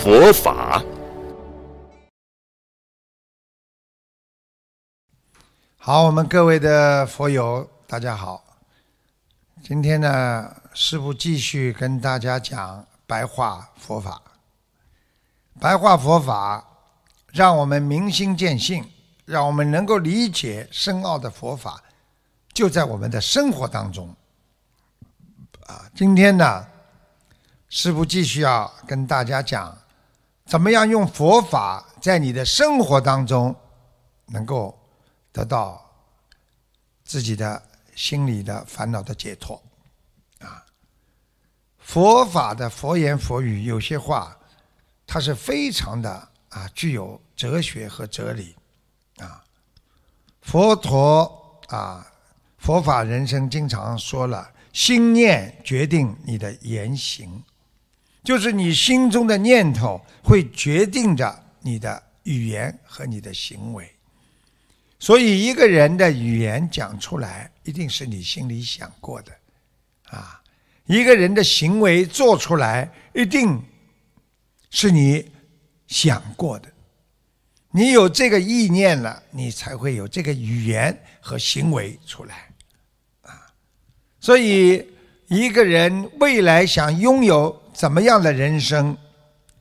佛法，好，我们各位的佛友，大家好。今天呢，师父继续跟大家讲白话佛法。白话佛法，让我们明心见性，让我们能够理解深奥的佛法，就在我们的生活当中。啊，今天呢，师父继续要跟大家讲。怎么样用佛法在你的生活当中能够得到自己的心理的烦恼的解脱？啊，佛法的佛言佛语有些话，它是非常的啊，具有哲学和哲理啊。佛陀啊，佛法人生经常说了，心念决定你的言行。就是你心中的念头会决定着你的语言和你的行为，所以一个人的语言讲出来，一定是你心里想过的，啊，一个人的行为做出来，一定是你想过的。你有这个意念了，你才会有这个语言和行为出来，啊，所以一个人未来想拥有。怎么样的人生，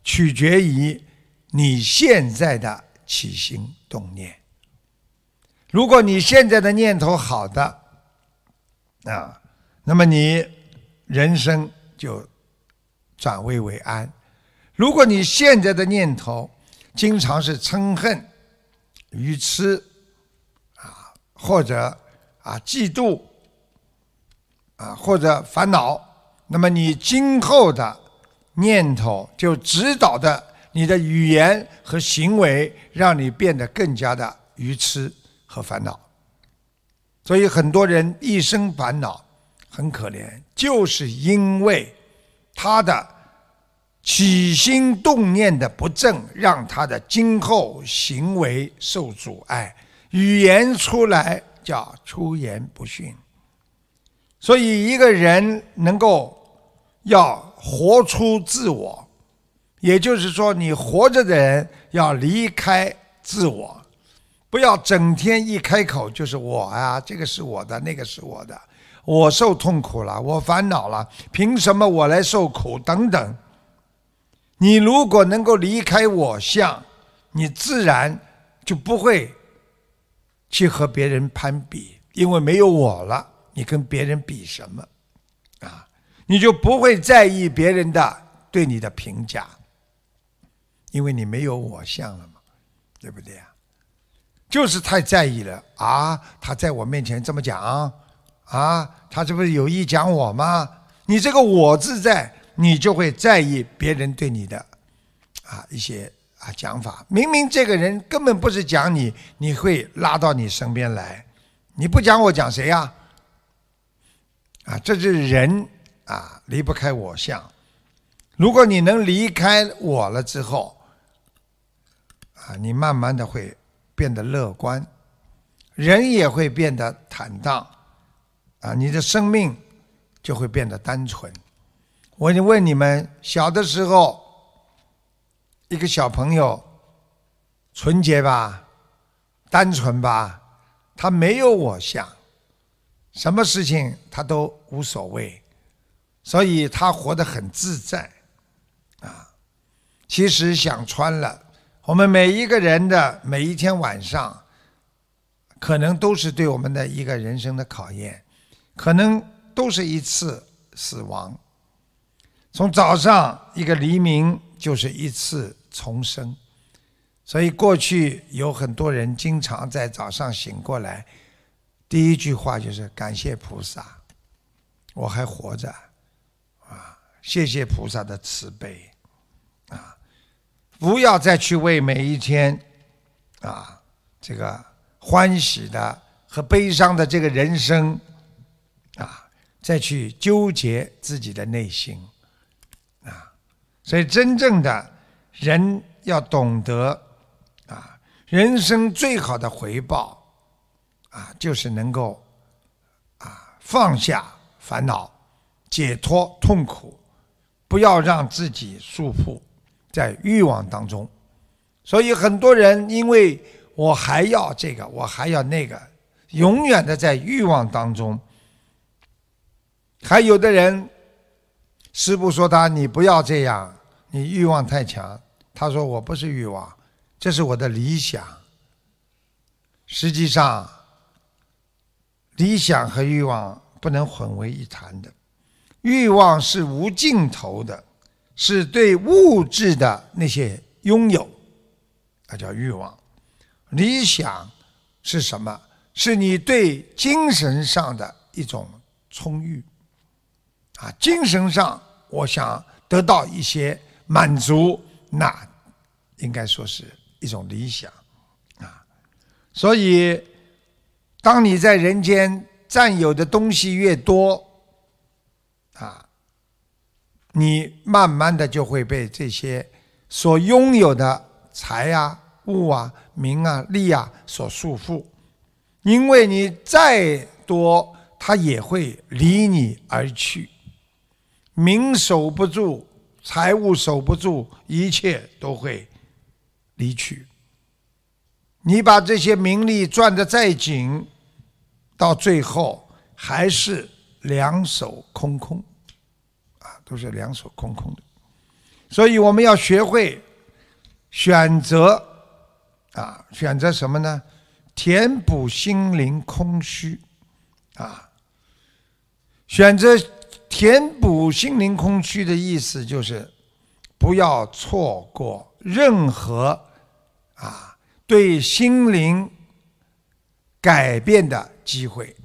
取决于你现在的起心动念。如果你现在的念头好的，啊，那么你人生就转危为安；如果你现在的念头经常是嗔恨、愚痴，啊，或者啊嫉妒，啊或者烦恼，那么你今后的。念头就指导的你的语言和行为，让你变得更加的愚痴和烦恼。所以很多人一生烦恼，很可怜，就是因为他的起心动念的不正，让他的今后行为受阻碍，语言出来叫出言不逊。所以一个人能够要。活出自我，也就是说，你活着的人要离开自我，不要整天一开口就是我啊，这个是我的，那个是我的，我受痛苦了，我烦恼了，凭什么我来受苦？等等。你如果能够离开我相，你自然就不会去和别人攀比，因为没有我了，你跟别人比什么？你就不会在意别人的对你的评价，因为你没有我相了嘛，对不对呀？就是太在意了啊！他在我面前这么讲啊，他这不是有意讲我吗？你这个我字在，你就会在意别人对你的啊一些啊讲法。明明这个人根本不是讲你，你会拉到你身边来。你不讲我讲谁呀？啊，这是人。啊，离不开我相。如果你能离开我了之后，啊，你慢慢的会变得乐观，人也会变得坦荡，啊，你的生命就会变得单纯。我就问你们，小的时候，一个小朋友纯洁吧，单纯吧，他没有我相，什么事情他都无所谓。所以他活得很自在，啊，其实想穿了，我们每一个人的每一天晚上，可能都是对我们的一个人生的考验，可能都是一次死亡。从早上一个黎明就是一次重生，所以过去有很多人经常在早上醒过来，第一句话就是感谢菩萨，我还活着。谢谢菩萨的慈悲，啊，不要再去为每一天啊这个欢喜的和悲伤的这个人生啊再去纠结自己的内心啊。所以，真正的人要懂得啊，人生最好的回报啊，就是能够啊放下烦恼，解脱痛苦，不要让自己束缚在欲望当中。所以，很多人因为我还要这个，我还要那个，永远的在欲望当中。还有的人。师傅说他，你不要这样，你欲望太强。他说我不是欲望，这是我的理想。实际上，理想和欲望不能混为一谈的。欲望是无尽头的，是对物质的那些拥有，那叫欲望。理想是什么？是你对精神上的一种充裕。啊，精神上我想得到一些满足，那应该说是一种理想啊。所以，当你在人间占有的东西越多，你慢慢的就会被这些所拥有的财啊、物啊、名啊、利啊所束缚，因为你再多，它也会离你而去。名守不住，财物守不住，一切都会离去。你把这些名利攥得再紧，到最后还是两手空空，都是两手空空的。所以我们要学会选择，啊，选择什么呢？填补心灵空虚，啊，选择。填补心灵空虚的意思就是，不要错过任何啊对心灵改变的机会。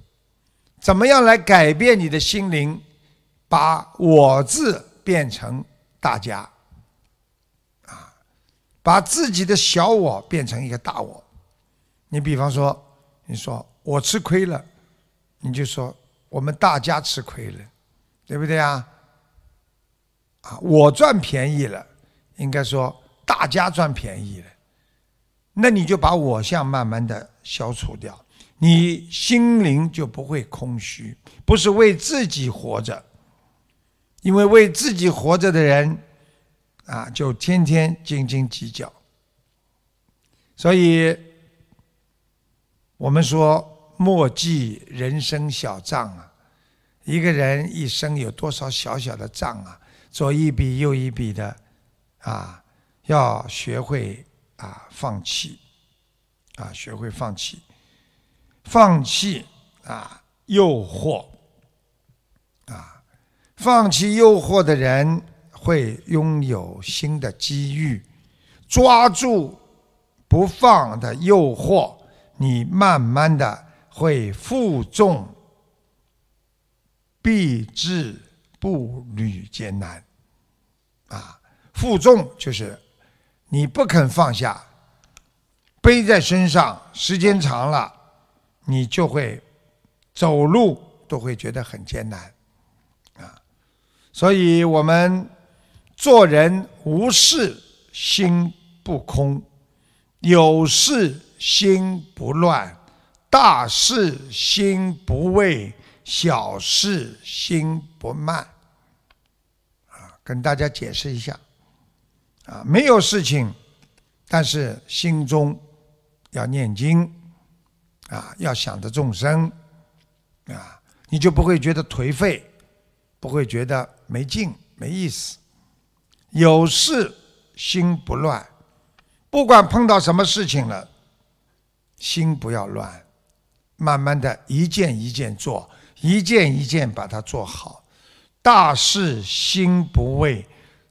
怎么样来改变你的心灵？把我字变成大家，啊，把自己的小我变成一个大我。你比方说，你说我吃亏了，你就说我们大家吃亏了。对不对啊？啊，我赚便宜了，应该说大家赚便宜了，那你就把我相慢慢的消除掉，你心灵就不会空虚，不是为自己活着，因为为自己活着的人，啊，就天天斤斤计较，所以我们说莫记人生小账啊。一个人一生有多少小小的账啊？左一笔右一笔的，啊，要学会啊放弃，啊学会放弃，放弃啊诱惑，放弃诱惑的人会拥有新的机遇，抓住不放的诱惑，你慢慢的会负重。必至步履艰难，啊，负重就是你不肯放下，背在身上，时间长了，你就会走路都会觉得很艰难，所以我们做人无事心不空，有事心不乱，大事心不畏。小事心不慢，啊，跟大家解释一下，啊，没有事情，但是心中要念经，啊，要想着众生，啊，你就不会觉得颓废，不会觉得没劲、没意思。有事心不乱，不管碰到什么事情了，心不要乱，慢慢的一件一件做。一件一件把它做好，大事心不畏，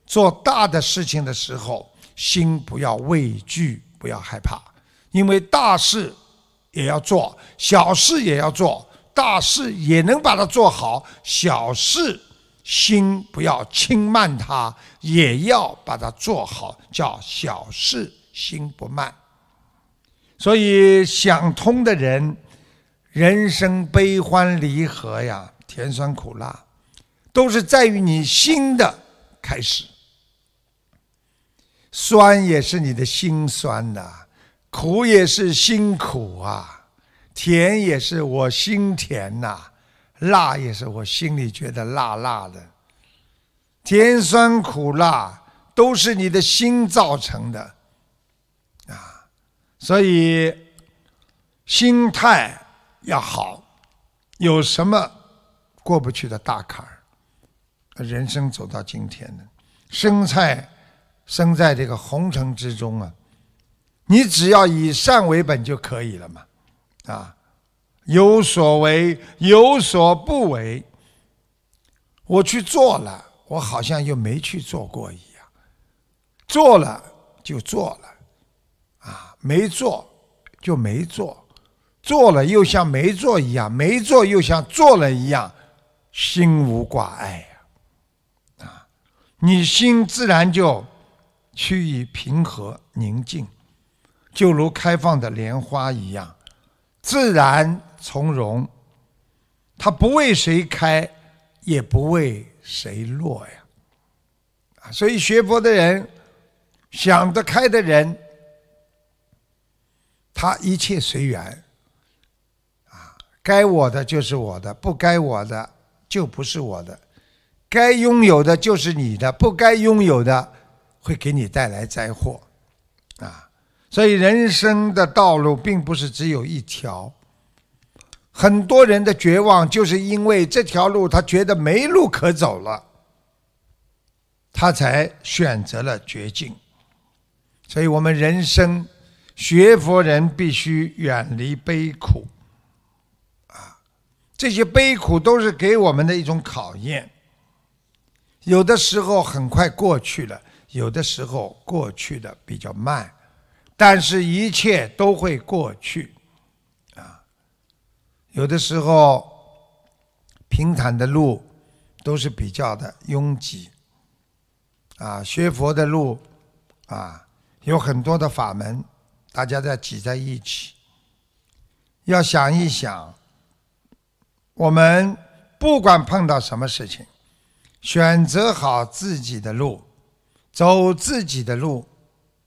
做大的事情的时候，心不要畏惧，不要害怕，因为大事也要做，小事也要做，大事也能把它做好，小事心不要轻慢它，也要把它做好，叫小事心不慢。所以想通的人，人生悲欢离合呀，甜酸苦辣，都是在于你心的开始。酸也是你的心酸呐，苦也是辛苦啊，甜也是我心甜呐，辣也是我心里觉得辣辣的。甜酸苦辣都是你的心造成的。啊所以，心态要好，有什么过不去的大坎儿？人生走到今天呢，生菜生在这个红尘之中啊，你只要以善为本就可以了嘛，啊，有所为有所不为，我去做了，我好像又没去做过一样，做了就做了。啊没做就没做，做了又像没做一样，没做又像做了一样，心无挂碍呀！啊，你心自然就趋于平和宁静，就如开放的莲花一样，自然从容。它不为谁开，也不为谁落呀！啊，所以学佛的人，想得开的人。他一切随缘，啊，该我的就是我的，不该我的就不是我的，该拥有的就是你的，不该拥有的会给你带来灾祸，所以人生的道路并不是只有一条，很多人的绝望就是因为这条路他觉得没路可走了，他才选择了绝境，所以我们人生。学佛人必须远离悲苦，啊，这些悲苦都是给我们的一种考验。有的时候很快过去了，有的时候过去的比较慢，但是一切都会过去，啊，有的时候平坦的路都是比较的拥挤，啊，学佛的路啊，有很多的法门。大家在挤在一起，要想一想，我们不管碰到什么事情，选择好自己的路，走自己的路，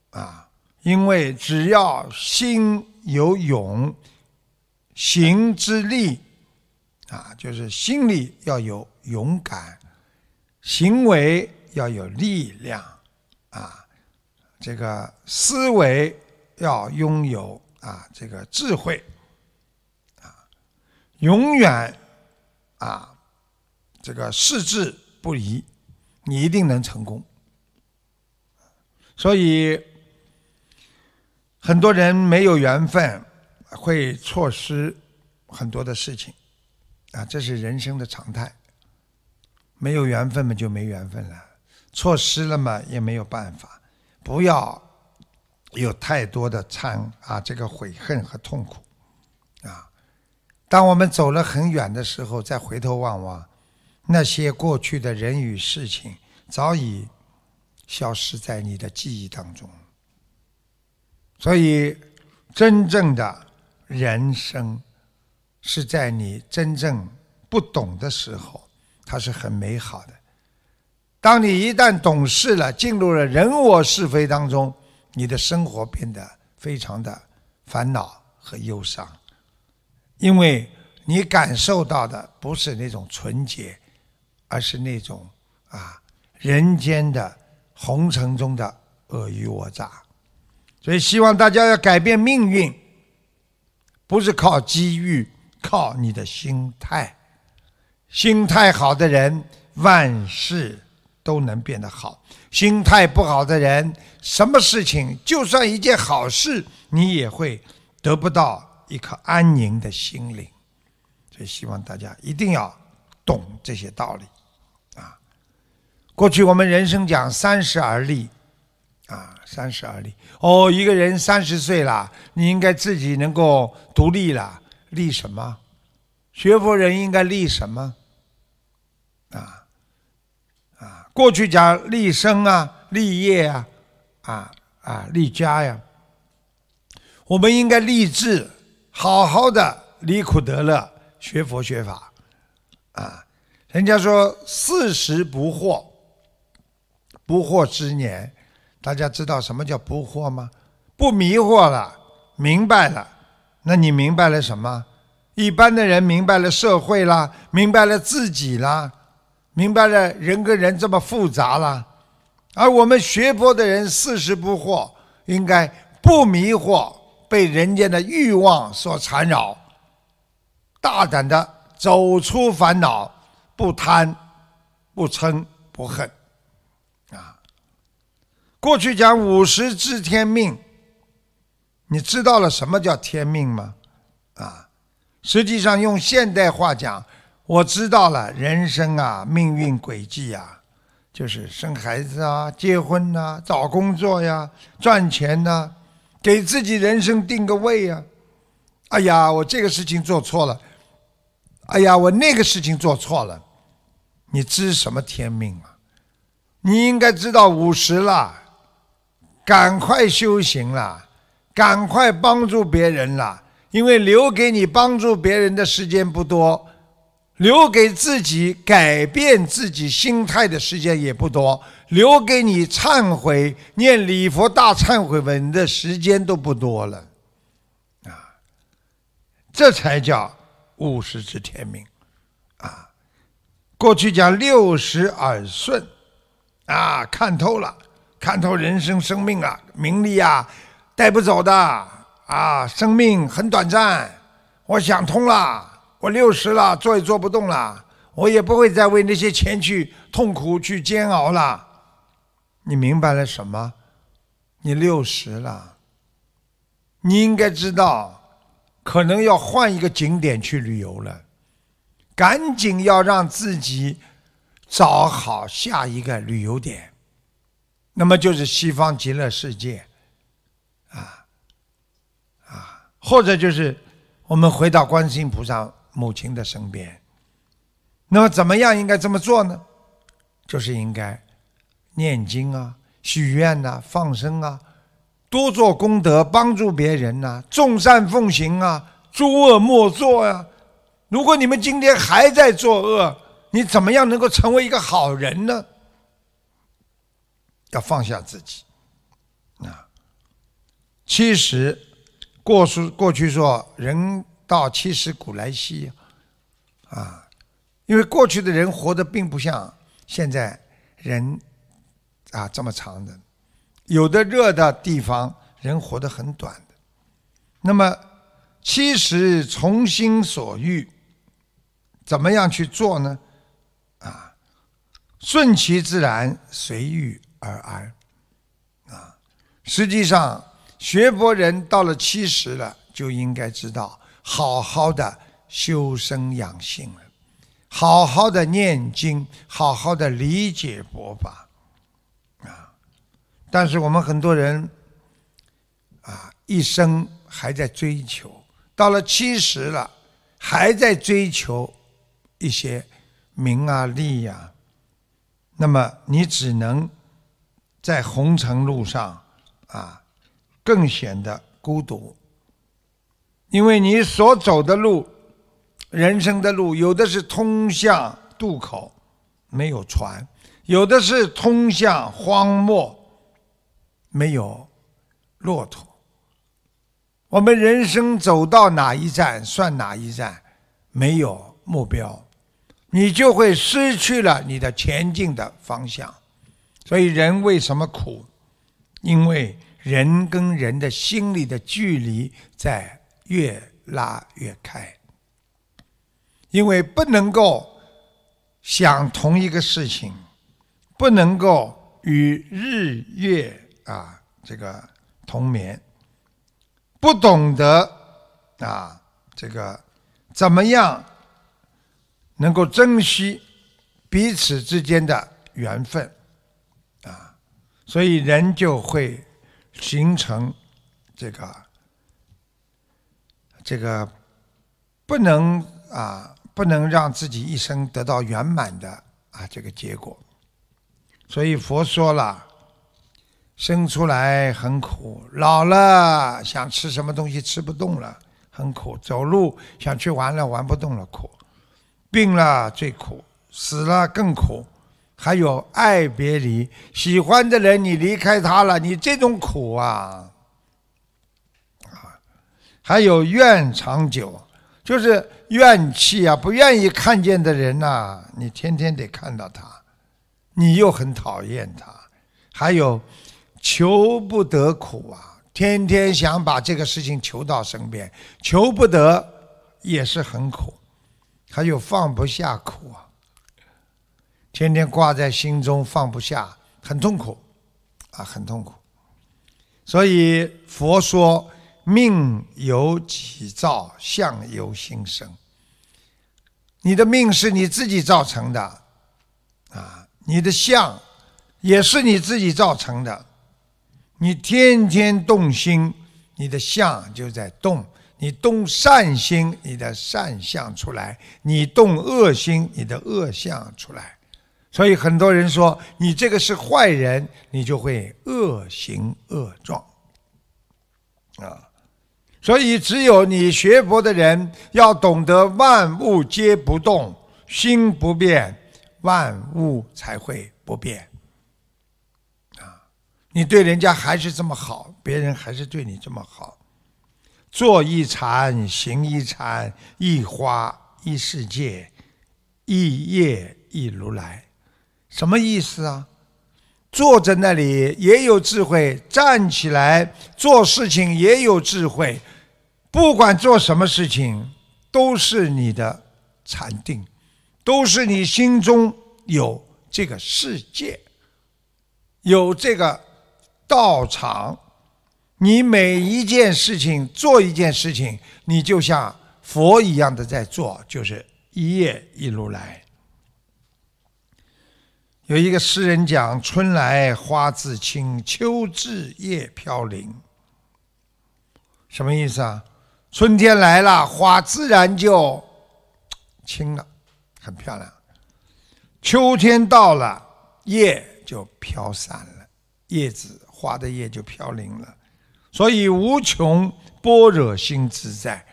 啊，因为只要心有勇，行之力，啊，就是心里要有勇敢，行为要有力量，啊，这个思维。要拥有啊，这个智慧啊，永远啊，这个矢志不移，你一定能成功。所以很多人没有缘分，会错失很多的事情啊，这是人生的常态。没有缘分嘛，就没缘分了；错失了嘛，也没有办法。不要。有太多的忏啊，这个悔恨和痛苦，啊，当我们走了很远的时候，再回头望望，那些过去的人与事情，早已消失在你的记忆当中。所以，真正的人生，是在你真正不懂的时候，它是很美好的。当你一旦懂事了，进入了人我是非当中。你的生活变得非常的烦恼和忧伤，因为你感受到的不是那种纯洁，而是那种啊人间的红尘中的尔虞我诈。所以希望大家要改变命运，不是靠机遇，靠你的心态。心态好的人，万事都能变得好。心态不好的人，什么事情就算一件好事，你也会得不到一颗安宁的心灵。所以希望大家一定要懂这些道理啊！过去我们人生讲三十而立啊，三十而立。哦，一个人三十岁了，你应该自己能够独立了，立什么？学佛人应该立什么？啊？啊过去讲立身啊、立业啊、啊啊立家呀，我们应该立志，好好的离苦得乐，学佛学法，啊，人家说四十不惑，不惑之年，大家知道什么叫不惑吗？不迷惑了，明白了，那你明白了什么？一般的人明白了社会啦，明白了自己啦，明白了人跟人这么复杂啦，而我们学佛的人四十不惑，应该不迷惑，被人间的欲望所缠绕，大胆的走出烦恼，不贪，不嗔，不恨，过去讲五十知天命，你知道了什么叫天命吗？啊？实际上，用现代话讲，我知道了人生啊，命运轨迹啊，就是生孩子啊，结婚呐，找工作呀，赚钱呐，给自己人生定个位呀。哎呀，我这个事情做错了，哎呀，我那个事情做错了，你知什么天命啊？你应该知道五十了，赶快修行了，赶快帮助别人了。因为留给你帮助别人的时间不多，留给自己改变自己心态的时间也不多，留给你忏悔、念礼佛大忏悔文的时间都不多了，啊，这才叫五十知天命，啊，过去讲六十耳顺，啊，看透了，看透人生生命啊，名利啊，带不走的。啊，生命很短暂，我想通了，我六十了，做也做不动了，我也不会再为那些钱去痛苦去煎熬了。你明白了什么？你六十了，你应该知道，可能要换一个景点去旅游了，赶紧要让自己找好下一个旅游点，那么就是西方极乐世界。啊，啊或者就是我们回到观世音菩萨母亲的身边，那么怎么样应该这么做呢？就是应该念经啊、许愿呐、放生啊、多做功德、帮助别人呐、众善奉行啊、诸恶莫作呀。如果你们今天还在作恶，你怎么样能够成为一个好人呢？要放下自己啊！其实。过去过去说人到七十古来稀，啊，因为过去的人活得并不像现在人啊这么长的，有的热的地方人活得很短的。那么七十从心所欲，怎么样去做呢？啊，顺其自然，随遇而安，啊，实际上。学佛人到了七十了，就应该知道好好的修身养性了，好好的念经，好好的理解佛法，啊！但是我们很多人啊，一生还在追求，到了七十了，还在追求一些名啊利呀，那么你只能在红尘路上啊。更显得孤独，因为你所走的路，人生的路，有的是通向渡口，没有船；有的是通向荒漠，没有骆驼。我们人生走到哪一站算哪一站，没有目标，你就会失去了你的前进的方向。所以，人为什么苦？因为。人跟人的心里的距离在越拉越开，因为不能够想同一个事情，不能够与日月啊这个同眠，不懂得啊这个怎么样能够珍惜彼此之间的缘分，所以人就会。形成这个这个不能啊，不能让自己一生得到圆满的啊这个结果。所以佛说了，生出来很苦，老了想吃什么东西吃不动了，很苦；走路想去玩了玩不动了，苦；病了最苦，死了更苦。还有爱别离，喜欢的人你离开他了，你这种苦啊，啊，还有怨长久，就是怨气啊，不愿意看见的人呐，你天天得看到他，你又很讨厌他，还有求不得苦啊，天天想把这个事情求到身边，求不得也是很苦，还有放不下苦啊。天天挂在心中放不下，很痛苦，啊，很痛苦。所以佛说：“命由己造，相由心生。”你的命是你自己造成的，啊，你的相也是你自己造成的。你天天动心，你的相就在动；你动善心，你的善相出来；你动恶心，你的恶相出来。所以很多人说你这个是坏人，你就会恶行恶状，啊！所以只有你学佛的人要懂得万物皆不动，心不变，万物才会不变。啊！你对人家还是这么好，别人还是对你这么好，做一禅，行一禅，一花一世界，一叶一如来。什么意思啊？坐在那里也有智慧，站起来做事情也有智慧。不管做什么事情，都是你的禅定，都是你心中有这个世界，有这个道场。你每一件事情做一件事情，你就像佛一样的在做，就是一叶一如来。有一个诗人讲：“春来花自青，秋至叶飘零。”什么意思啊？春天来了，花自然就青了，很漂亮；秋天到了，叶就飘散了，叶子花的叶就飘零了。所以无穷般若心自在，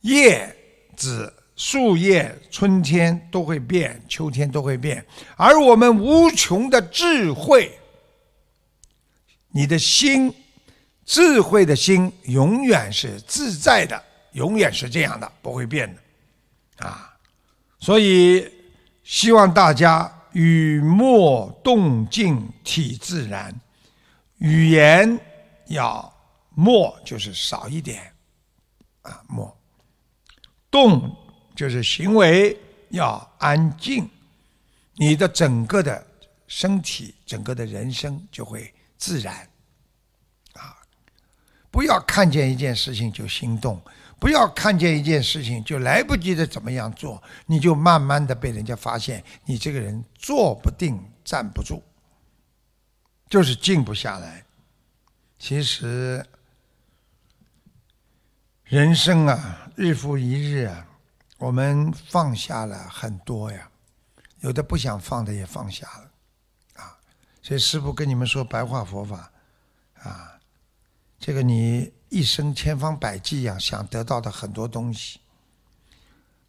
叶子。树叶春天都会变，秋天都会变，而我们无穷的智慧，你的心，智慧的心永远是自在的，永远是这样的，不会变的，啊！所以希望大家语默动静体自然，语言要默就是少一点，啊默动。就是行为要安静，你的整个的身体、整个的人生就会自然。啊，不要看见一件事情就心动，不要看见一件事情就来不及的怎么样做，你就慢慢的被人家发现你这个人坐不定、站不住，就是静不下来。其实人生啊，日复一日啊。我们放下了很多呀，有的不想放的也放下了，啊，所以师父跟你们说白话佛法，啊，这个你一生千方百计呀想得到的很多东西，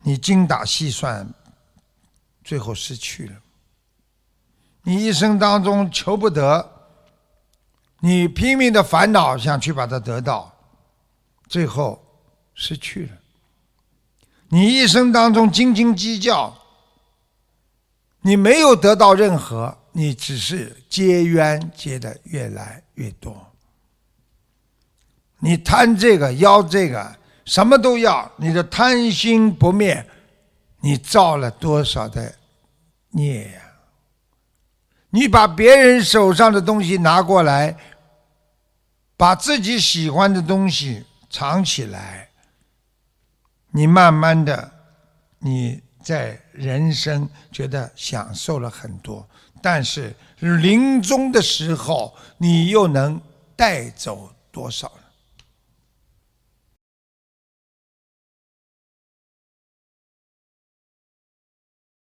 你精打细算，最后失去了；你一生当中求不得，你拼命的烦恼想去把它得到，最后失去了。你一生当中斤斤计较，你没有得到任何，你只是结冤结的越来越多。你贪这个要这个，什么都要，你的贪心不灭，你造了多少的孽呀？你把别人手上的东西拿过来，把自己喜欢的东西藏起来。你慢慢的，你在人生觉得享受了很多，但是临终的时候，你又能带走多少？